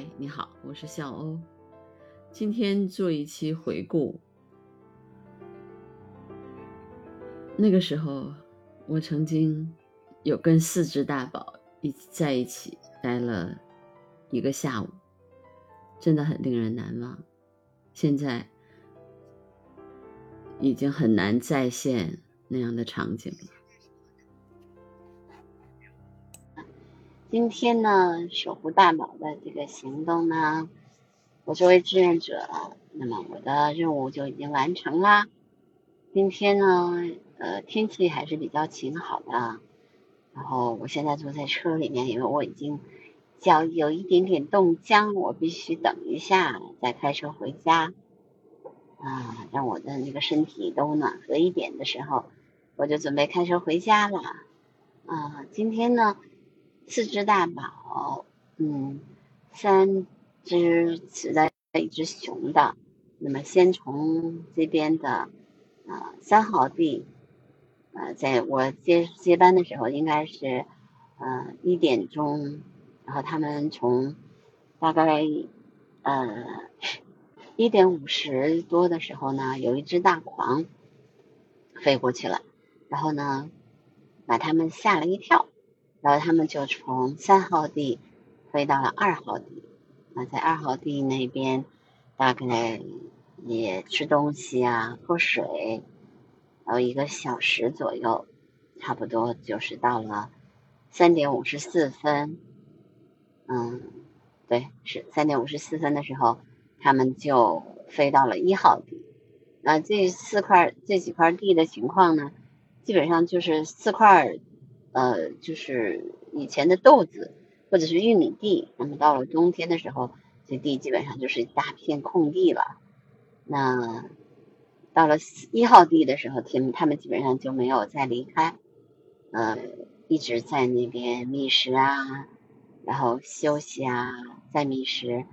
嗨，你好，我是笑欧。今天做一期回顾。那个时候，我曾经有跟四只大宝一在一起待了一个下午，真的很令人难忘。现在已经很难再现那样的场景了。今天呢，守护大宝的这个行动呢，我作为志愿者，那么我的任务就已经完成啦。今天呢，呃，天气还是比较晴好的，然后我现在坐在车里面，因为我已经脚有一点点冻僵，我必须等一下再开车回家。啊，让我的那个身体都暖和一点的时候，我就准备开车回家了。啊，今天呢。四只大宝，嗯，三只雌的，一只雄的。那么先从这边的啊三号地，呃，在我接接班的时候应该是呃一点钟，然后他们从大概呃一点五十多的时候呢，有一只大狂飞过去了，然后呢把他们吓了一跳。然后他们就从三号地飞到了二号地，那在二号地那边大概也吃东西啊、喝水，然后一个小时左右，差不多就是到了三点五十四分，嗯，对，是三点五十四分的时候，他们就飞到了一号地。那这四块这几块地的情况呢，基本上就是四块。呃，就是以前的豆子或者是玉米地，那么到了冬天的时候，这地基本上就是一大片空地了。那到了一号地的时候，他们他们基本上就没有再离开，呃，一直在那边觅食啊，然后休息啊，再觅食。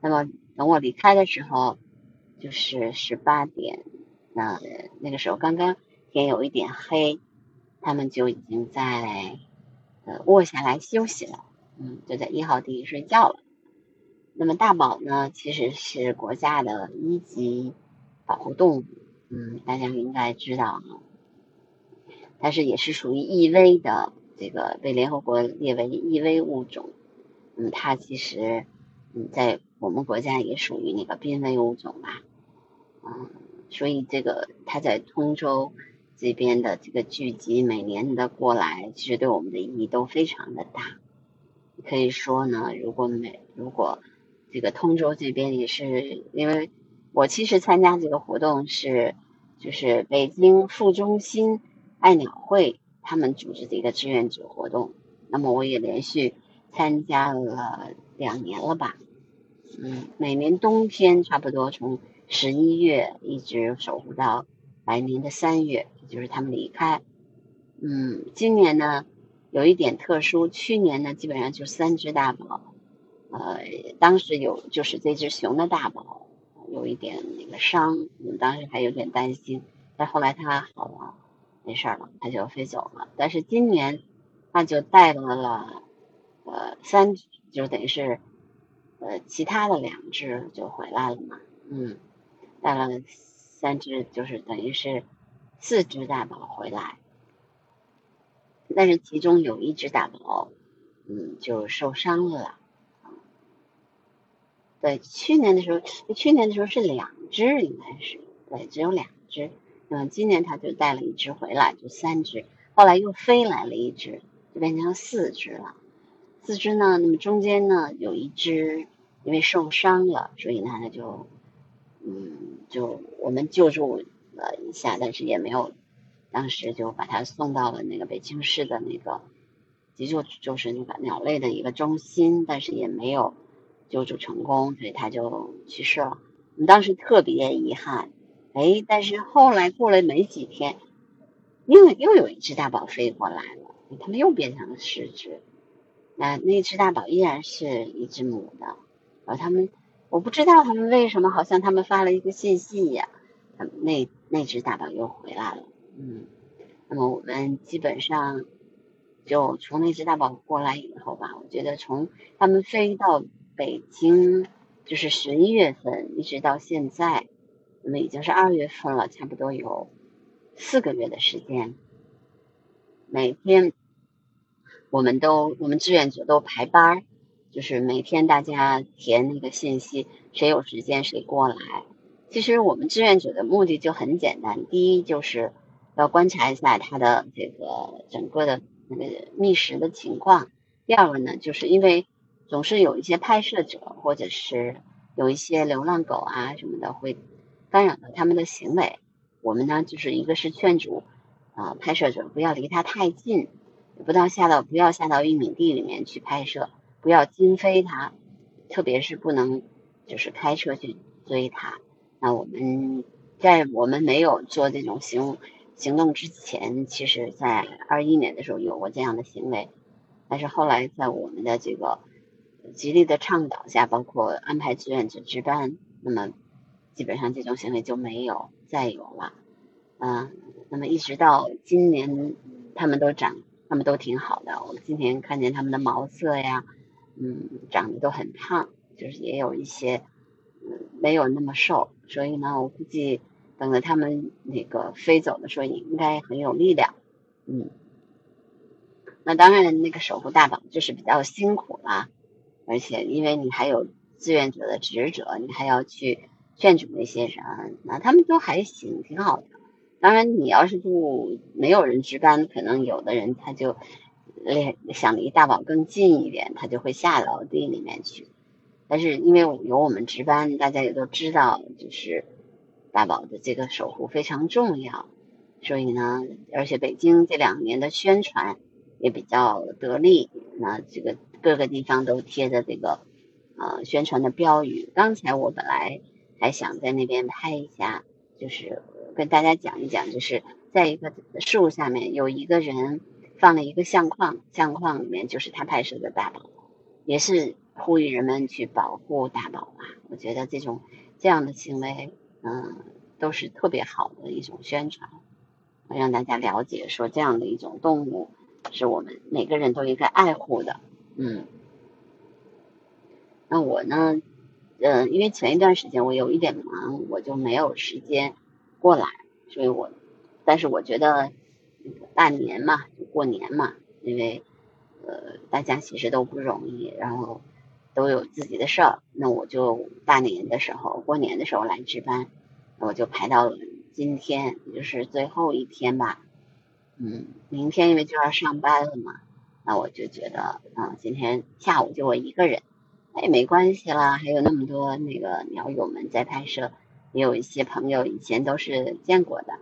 那么等我离开的时候，就是十八点，那那个时候刚刚天有一点黑。他们就已经在呃卧下来休息了，嗯，就在一号地睡觉了。那么大宝呢，其实是国家的一级保护动物，嗯，大家应该知道，但是也是属于易危的，这个被联合国列为易危物种。嗯，它其实嗯在我们国家也属于那个濒危物种吧，嗯，所以这个它在通州。这边的这个聚集，每年的过来，其实对我们的意义都非常的大。可以说呢，如果每如果这个通州这边也是，因为我其实参加这个活动是，就是北京副中心爱鸟会他们组织的一个志愿者活动，那么我也连续参加了两年了吧。嗯，每年冬天差不多从十一月一直守护到。来年的三月，就是他们离开。嗯，今年呢有一点特殊，去年呢基本上就三只大宝，呃，当时有就是这只熊的大宝有一点那个伤，我们当时还有点担心，但后来它好了，没事了，它就飞走了。但是今年那就带了了呃三，就等于是呃其他的两只就回来了嘛，嗯，带了。三只就是等于是四只大宝回来，但是其中有一只大宝，嗯，就受伤了。对，去年的时候，去年的时候是两只，应该是对，只有两只。那么今年他就带了一只回来，就三只。后来又飞来了一只，就变成四只了。四只呢，那么中间呢有一只因为受伤了，所以呢他就。嗯，就我们救助了一下，但是也没有，当时就把它送到了那个北京市的那个急救，就是那个鸟类的一个中心，但是也没有救助成功，所以它就去世了。我们当时特别遗憾，哎，但是后来过了没几天，又又有一只大宝飞过来了，它们又变成了十只，那那只大宝依然是一只母的，而它们。我不知道他们为什么，好像他们发了一个信息呀，那那只大宝又回来了，嗯，那么我们基本上就从那只大宝过来以后吧，我觉得从他们飞到北京就是十一月份一直到现在，那么已经是二月份了，差不多有四个月的时间。每天我们都我们志愿者都排班儿，就是每天大家填那个信息，谁有时间谁过来。其实我们志愿者的目的就很简单，第一就是要观察一下他的这个整个的那个觅食的情况。第二个呢，就是因为总是有一些拍摄者或者是有一些流浪狗啊什么的会干扰到他们的行为，我们呢就是一个是劝阻啊拍摄者不要离它太近，不到下到不要下到玉米地里面去拍摄，不要惊飞它，特别是不能就是开车去追它。那我们在我们没有做这种行行动之前，其实，在二一年的时候有过这样的行为，但是后来在我们的这个极力的倡导下，包括安排志愿者值班，那么基本上这种行为就没有再有了。嗯，那么一直到今年，他们都长，他们都挺好的。我今天看见他们的毛色呀，嗯，长得都很胖，就是也有一些。没有那么瘦，所以呢，我估计等着他们那个飞走的时候，应该很有力量。嗯，那当然，那个守护大宝就是比较辛苦啦，而且因为你还有志愿者的职责，你还要去劝阻那些人，那他们都还行，挺好的。当然，你要是不没有人值班，可能有的人他就想离大宝更近一点，他就会下到地里面去。但是因为有我们值班，大家也都知道，就是大宝的这个守护非常重要，所以呢，而且北京这两年的宣传也比较得力，那这个各个地方都贴着这个呃宣传的标语。刚才我本来还想在那边拍一下，就是跟大家讲一讲，就是在一个树下面有一个人放了一个相框，相框里面就是他拍摄的大宝，也是。呼吁人们去保护大宝啊！我觉得这种这样的行为，嗯，都是特别好的一种宣传，让大家了解说这样的一种动物是我们每个人都应该爱护的。嗯，那我呢，嗯，因为前一段时间我有一点忙，我就没有时间过来，所以我，但是我觉得大年嘛，就过年嘛，因为呃，大家其实都不容易，然后。都有自己的事儿，那我就大年的时候、过年的时候来值班，我就排到了今天，也就是最后一天吧。嗯，明天因为就要上班了嘛，那我就觉得，嗯，今天下午就我一个人，那也没关系啦，还有那么多那个鸟友们在拍摄，也有一些朋友以前都是见过的，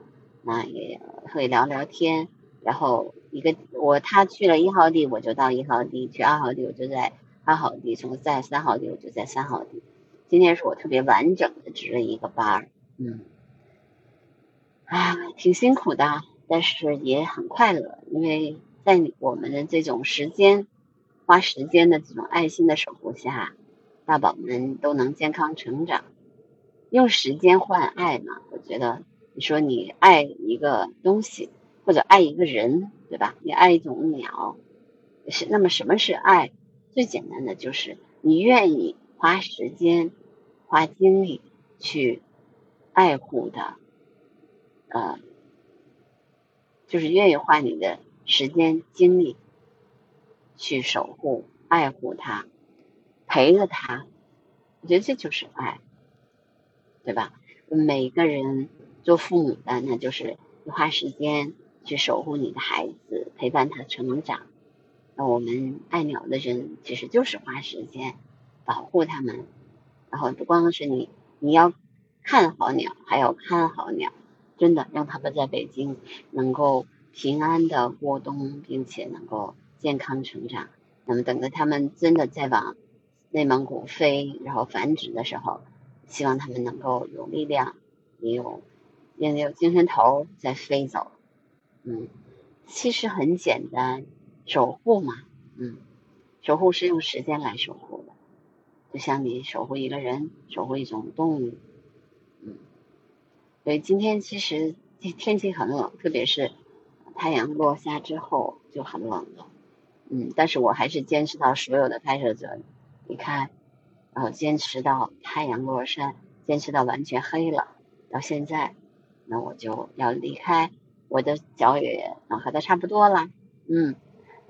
那也会聊聊天。然后一个我他去了一号地，我就到一号地；去二号地，我就在。二号地从在三号地，我就在三号地。今天是我特别完整的值了一个班，嗯，啊，挺辛苦的，但是也很快乐，因为在我们的这种时间花时间的这种爱心的守护下，大宝们都能健康成长。用时间换爱嘛，我觉得你说你爱一个东西或者爱一个人，对吧？你爱一种鸟，是那么什么是爱？最简单的就是你愿意花时间、花精力去爱护的，呃，就是愿意花你的时间、精力去守护、爱护他，陪着他。我觉得这就是爱，对吧？每个人做父母的，那就是花时间去守护你的孩子，陪伴他成长。那我们爱鸟的人，其实就是花时间保护它们，然后不光是你，你要看好鸟，还要看好鸟，真的让它们在北京能够平安的过冬，并且能够健康成长。那么等着它们真的再往内蒙古飞，然后繁殖的时候，希望它们能够有力量，也有也有精神头再飞走。嗯，其实很简单。守护嘛，嗯，守护是用时间来守护的，就像你守护一个人，守护一种动物，嗯，所以今天其实天气很冷，特别是太阳落下之后就很冷了，嗯，但是我还是坚持到所有的拍摄者离开，然后坚持到太阳落山，坚持到完全黑了，到现在，那我就要离开，我的脚也暖和的差不多了，嗯，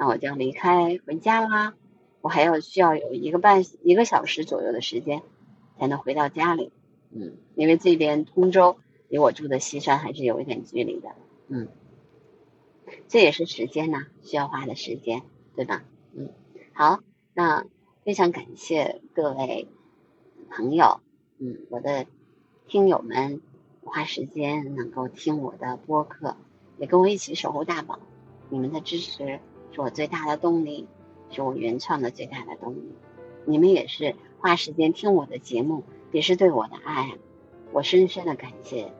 那我就要离开回家啦。我还要需要有一个半一个小时左右的时间才能回到家里，嗯，因为这边通州离我住的西山还是有一点距离的，嗯，这也是时间呐，需要花的时间，对吧？嗯，好，那。非常感谢各位朋友，嗯，我的听友们花时间能够听我的播客，也跟我一起守候大宝。你们的支持是我最大的动力，是我原创的最大的动力。你们也是花时间听我的节目，也是对我的爱，我深深的感谢。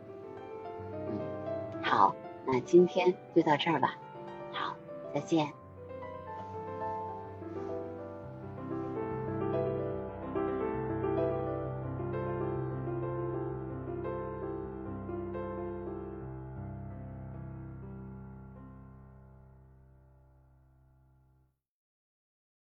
嗯，好，那今天就到这儿吧。好，再见。